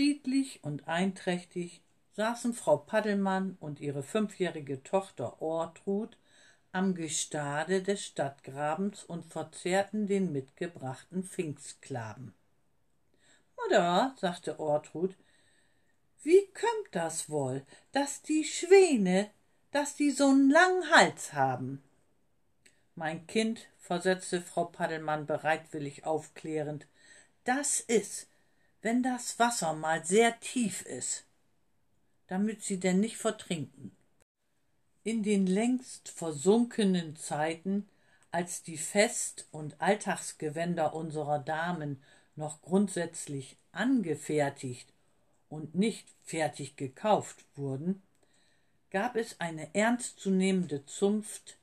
Friedlich und einträchtig saßen Frau Paddelmann und ihre fünfjährige Tochter Ortrud am Gestade des Stadtgrabens und verzehrten den mitgebrachten Pfingstklaben. Mutter, sagte Ortrud, wie kömmt das wohl, dass die Schwäne, dass die so'n langen Hals haben? Mein Kind, versetzte Frau Paddelmann bereitwillig aufklärend, das is, wenn das Wasser mal sehr tief is, damit sie denn nicht vertrinken. In den längst versunkenen Zeiten, als die Fest- und Alltagsgewänder unserer Damen noch grundsätzlich angefertigt und nicht fertig gekauft wurden, gab es eine ernstzunehmende Zunft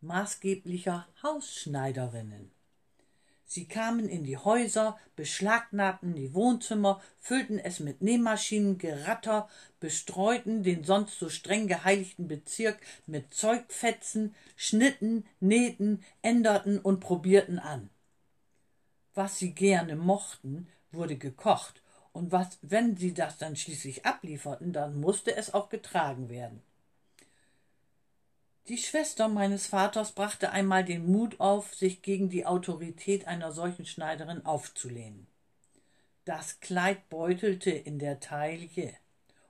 maßgeblicher Hausschneiderinnen. Sie kamen in die Häuser, beschlagnahmten die Wohnzimmer, füllten es mit Nähmaschinen, Geratter, bestreuten den sonst so streng geheiligten Bezirk mit Zeugfetzen, schnitten, nähten, änderten und probierten an. Was sie gerne mochten, wurde gekocht, und was, wenn sie das dann schließlich ablieferten, dann musste es auch getragen werden. Die Schwester meines Vaters brachte einmal den Mut auf, sich gegen die Autorität einer solchen Schneiderin aufzulehnen. Das Kleid beutelte in der Taille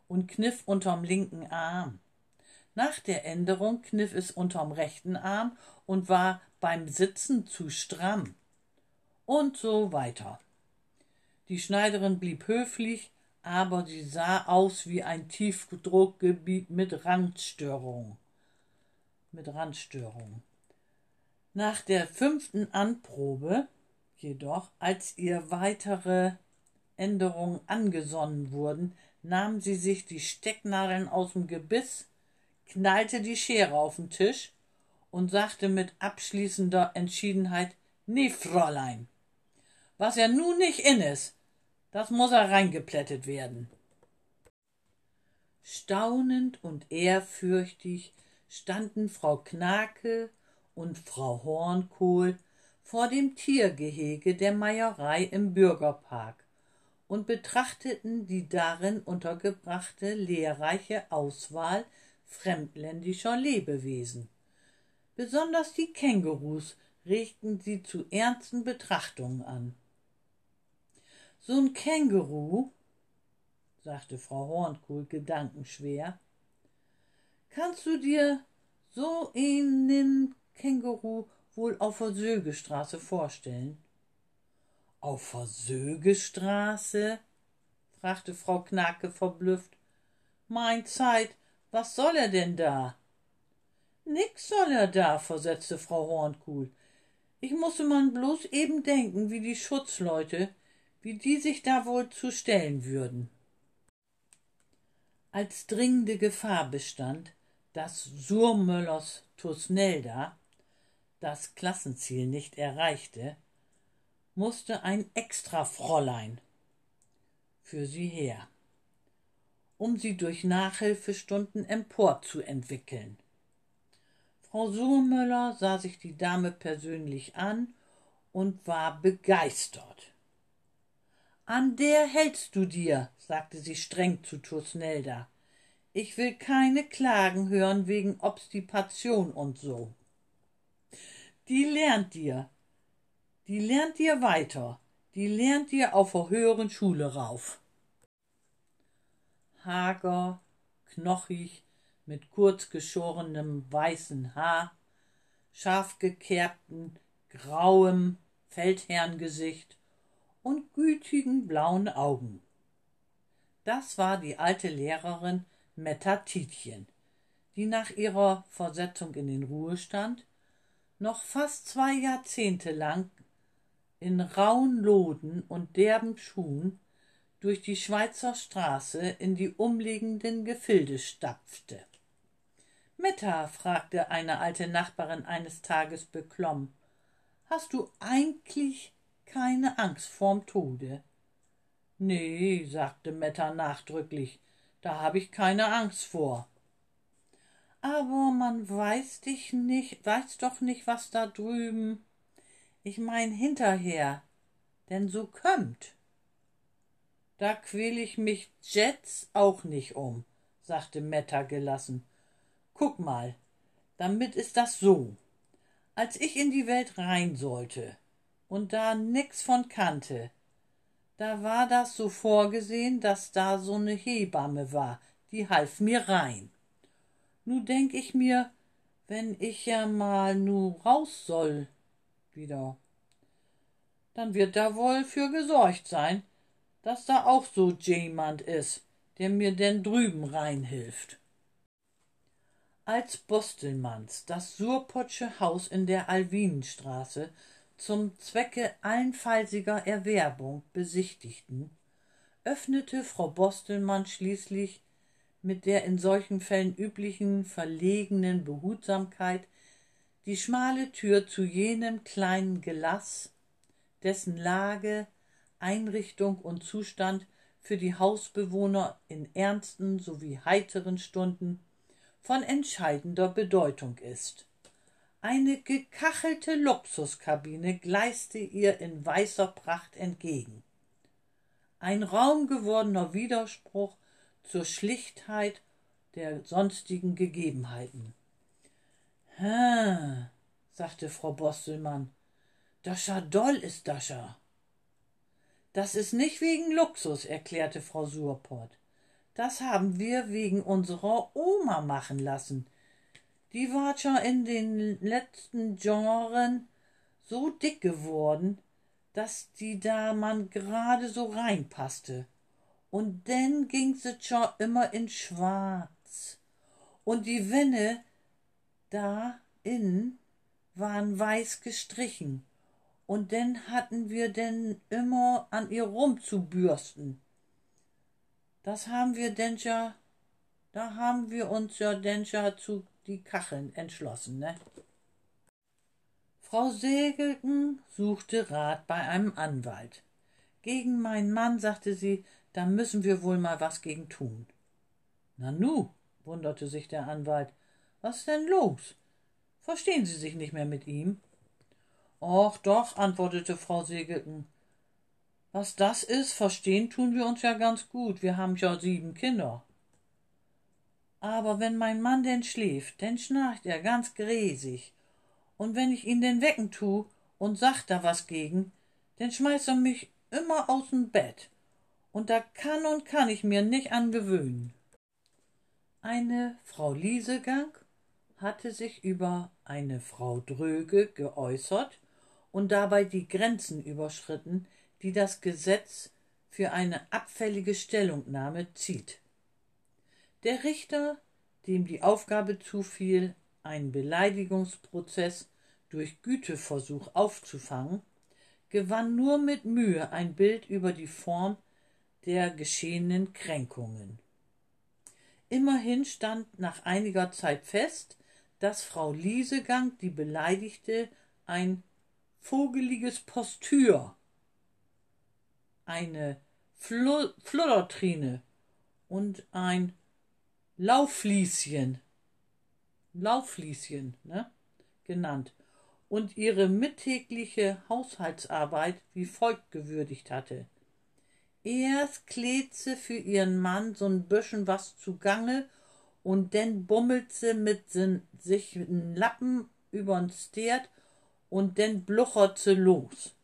und kniff unterm linken Arm. Nach der Änderung kniff es unterm rechten Arm und war beim Sitzen zu stramm. Und so weiter. Die Schneiderin blieb höflich, aber sie sah aus wie ein Tiefdruckgebiet mit Randstörung mit Randstörungen. Nach der fünften Anprobe jedoch, als ihr weitere Änderungen angesonnen wurden, nahm sie sich die Stecknadeln aus dem Gebiss, knallte die Schere auf den Tisch und sagte mit abschließender Entschiedenheit Nee, Fräulein, was ja nun nicht in ist, das muss er reingeplättet werden. Staunend und ehrfürchtig standen Frau Knake und Frau Hornkohl vor dem Tiergehege der Meierei im Bürgerpark und betrachteten die darin untergebrachte lehrreiche Auswahl fremdländischer Lebewesen. Besonders die Kängurus regten sie zu ernsten Betrachtungen an. So'n Känguru, sagte Frau Hornkohl gedankenschwer, Kannst du dir so einen Känguru wohl auf der Sögestraße vorstellen? Auf der Sögestraße? fragte Frau Knacke verblüfft. Mein Zeit, was soll er denn da? Nix soll er da, versetzte Frau Hornkuhl. Ich musste man bloß eben denken, wie die Schutzleute, wie die sich da wohl zu stellen würden. Als dringende Gefahr bestand, dass Surmöllers Tusnelda das Klassenziel nicht erreichte, musste ein Extrafräulein für sie her, um sie durch Nachhilfestunden emporzuentwickeln. Frau Surmöller sah sich die Dame persönlich an und war begeistert. An der hältst du dir, sagte sie streng zu Tusnelda. Ich will keine Klagen hören wegen Obstipation und so. Die lernt dir. Die lernt dir weiter. Die lernt dir auf der höheren Schule rauf. Hager, knochig, mit kurz geschorenem weißen Haar, scharf gekerbten, grauem Feldherrngesicht und gütigen blauen Augen. Das war die alte Lehrerin Metta Tietjen, die nach ihrer Versetzung in den Ruhestand noch fast zwei Jahrzehnte lang in rauen Loden und derben Schuhen durch die Schweizer Straße in die umliegenden Gefilde stapfte. Metta, fragte eine alte Nachbarin eines Tages beklommen, hast du eigentlich keine Angst vorm Tode? Nee, sagte Metta nachdrücklich, da habe ich keine Angst vor. Aber man weiß dich nicht, weiß doch nicht, was da drüben. Ich mein hinterher, denn so kömmt. Da quäl ich mich jetzt auch nicht um, sagte Metta gelassen. Guck mal, damit ist das so. Als ich in die Welt rein sollte und da nix von kannte, da war das so vorgesehen, dass da so ne Hebamme war, die half mir rein. Nu denk ich mir, wenn ich ja mal nu raus soll wieder, dann wird da wohl für gesorgt sein, dass da auch so jemand is, der mir denn drüben reinhilft. Als Bostelmanns das Surpotsche Haus in der Alwinenstraße zum Zwecke allenfallsiger Erwerbung besichtigten, öffnete Frau Bostelmann schließlich mit der in solchen Fällen üblichen verlegenen Behutsamkeit die schmale Tür zu jenem kleinen Gelaß, dessen Lage, Einrichtung und Zustand für die Hausbewohner in ernsten sowie heiteren Stunden von entscheidender Bedeutung ist. Eine gekachelte Luxuskabine gleiste ihr in weißer Pracht entgegen. Ein raumgewordener Widerspruch zur Schlichtheit der sonstigen Gegebenheiten. Hä, sagte Frau Bostelmann, dascha doll ist dascha. Das ist nicht wegen Luxus, erklärte Frau Surport. Das haben wir wegen unserer Oma machen lassen. Die war schon in den letzten Jahren so dick geworden, dass die da man gerade so reinpasste. Und denn ging sie schon immer in schwarz. Und die Wände da innen waren weiß gestrichen. Und denn hatten wir denn immer an ihr rumzubürsten. Das haben wir denn ja, da haben wir uns ja denn ja zu die Kacheln entschlossen, ne? Frau Segelten suchte Rat bei einem Anwalt. Gegen meinen Mann, sagte sie, da müssen wir wohl mal was gegen tun. Na nu, wunderte sich der Anwalt, was denn los? Verstehen Sie sich nicht mehr mit ihm? Och doch, antwortete Frau Segelten. Was das ist, verstehen tun wir uns ja ganz gut. Wir haben ja sieben Kinder. Aber wenn mein Mann denn schläft, denn schnarcht er ganz gräsig. Und wenn ich ihn denn wecken tu und sag da was gegen, denn schmeißt er mich immer aus'm Bett und da kann und kann ich mir nicht angewöhnen. Eine Frau Liesegang hatte sich über eine Frau Dröge geäußert und dabei die Grenzen überschritten, die das Gesetz für eine abfällige Stellungnahme zieht. Der Richter, dem die Aufgabe zufiel, einen Beleidigungsprozess durch Güteversuch aufzufangen, gewann nur mit Mühe ein Bild über die Form der geschehenen Kränkungen. Immerhin stand nach einiger Zeit fest, dass Frau Liesegang die Beleidigte ein vogeliges Postür, eine Fl Floddertrine und ein Laufflieschen, Laufflieschen, ne, genannt, und ihre mittägliche Haushaltsarbeit wie folgt gewürdigt hatte. Erst klebt sie für ihren Mann so'n büschen was zugange und denn bummelt sie mit sin, sich n Lappen übern Stert und denn bluchert sie los.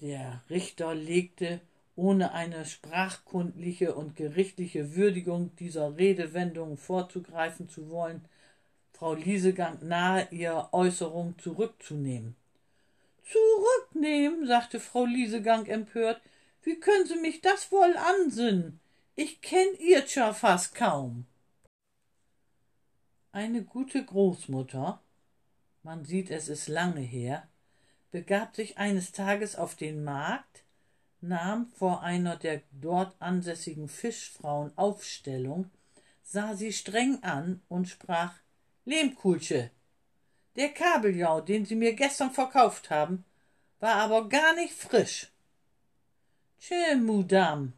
Der Richter legte, ohne eine sprachkundliche und gerichtliche Würdigung dieser Redewendung vorzugreifen zu wollen, Frau Liesegang nahe, ihr Äußerung zurückzunehmen. Zurücknehmen, sagte Frau Liesegang empört. Wie können Sie mich das wohl ansinnen? Ich kenn ihr ja fast kaum. Eine gute Großmutter, man sieht, es ist lange her, begab sich eines Tages auf den Markt, nahm vor einer der dort ansässigen Fischfrauen Aufstellung, sah sie streng an und sprach Lehmkulche, der Kabeljau, den Sie mir gestern verkauft haben, war aber gar nicht frisch. Tschä, Mudam,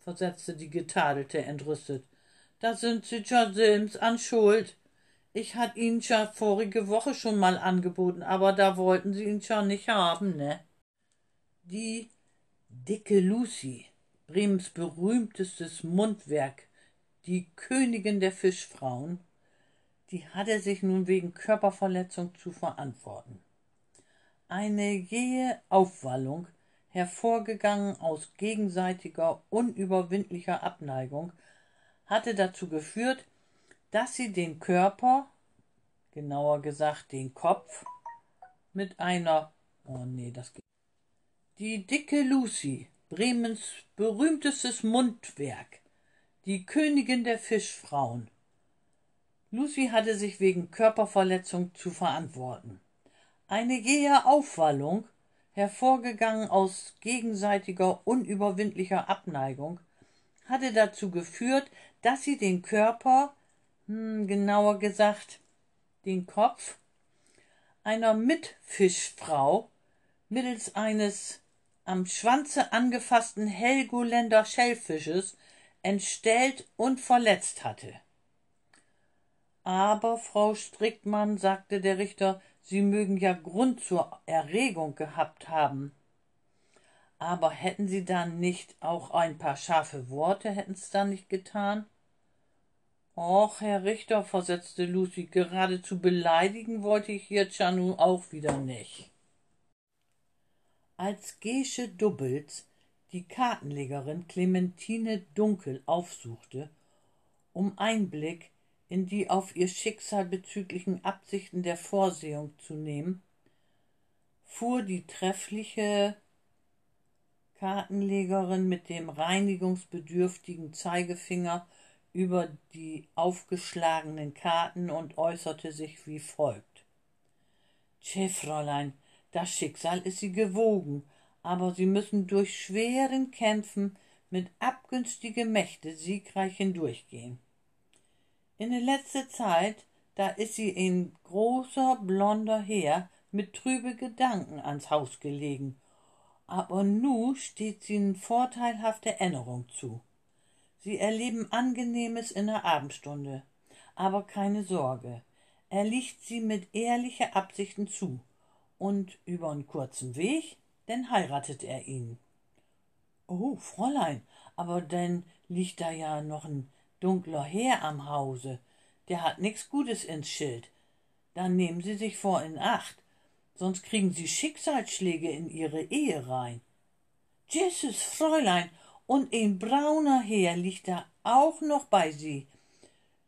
versetzte die Getadelte entrüstet, da sind Sie ja selbst an Schuld. Ich hat Ihnen ja vorige Woche schon mal angeboten, aber da wollten Sie ihn ja nicht haben, ne? Die Dicke Lucy, Bremens berühmtestes Mundwerk, die Königin der Fischfrauen, die hatte sich nun wegen Körperverletzung zu verantworten. Eine jähe Aufwallung, hervorgegangen aus gegenseitiger unüberwindlicher Abneigung, hatte dazu geführt, dass sie den Körper, genauer gesagt den Kopf, mit einer oh nee, das geht. Die dicke Lucy, Bremens berühmtestes Mundwerk, die Königin der Fischfrauen. Lucy hatte sich wegen Körperverletzung zu verantworten. Eine jähe Aufwallung, hervorgegangen aus gegenseitiger unüberwindlicher Abneigung, hatte dazu geführt, dass sie den Körper, hm, genauer gesagt den Kopf, einer Mitfischfrau mittels eines am Schwanze angefassten Helgoländer Schellfisches entstellt und verletzt hatte. Aber, Frau Strickmann, sagte der Richter, Sie mögen ja Grund zur Erregung gehabt haben. Aber hätten Sie dann nicht auch ein paar scharfe Worte, hätten's dann nicht getan? Och, Herr Richter, versetzte Lucy, geradezu beleidigen wollte ich jetzt ja nun auch wieder nicht. Als Gesche Dubbels die Kartenlegerin Clementine Dunkel aufsuchte, um Einblick in die auf ihr Schicksal bezüglichen Absichten der Vorsehung zu nehmen, fuhr die treffliche Kartenlegerin mit dem reinigungsbedürftigen Zeigefinger über die aufgeschlagenen Karten und äußerte sich wie folgt. Tje, Fräulein, das Schicksal ist sie gewogen, aber sie müssen durch schweren Kämpfen mit abgünstige Mächte siegreich hindurchgehen. In der letzten Zeit, da ist sie in großer blonder Heer mit trübe Gedanken ans Haus gelegen, aber nu steht sie in vorteilhafte Erinnerung zu. Sie erleben Angenehmes in der Abendstunde, aber keine Sorge, er liegt sie mit ehrlicher Absichten zu und über'n kurzen Weg, denn heiratet er ihn. Oh, Fräulein, aber denn liegt da ja noch ein dunkler Herr am Hause, der hat nix Gutes ins Schild. Dann nehmen Sie sich vor in Acht, sonst kriegen Sie Schicksalsschläge in Ihre Ehe rein. Jesus, Fräulein, und ein brauner Herr liegt da auch noch bei Sie.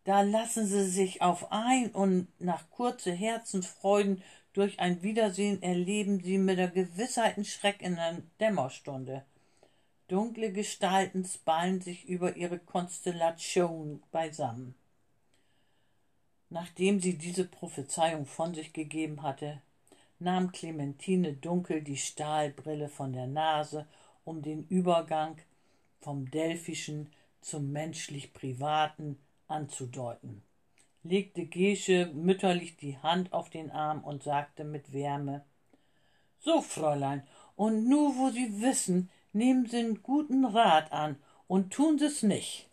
Da lassen Sie sich auf ein und nach kurze Herzensfreuden durch ein Wiedersehen erleben sie mit der Gewissheit einen Schreck in der Dämmerstunde. Dunkle Gestalten ballen sich über ihre Konstellation beisammen. Nachdem sie diese Prophezeiung von sich gegeben hatte, nahm Clementine dunkel die Stahlbrille von der Nase, um den Übergang vom Delphischen zum menschlich Privaten anzudeuten legte Gesche mütterlich die Hand auf den Arm und sagte mit Wärme So, Fräulein, und nu, wo Sie wissen, nehmen Sie 'n guten Rat an und tun Sie's nicht.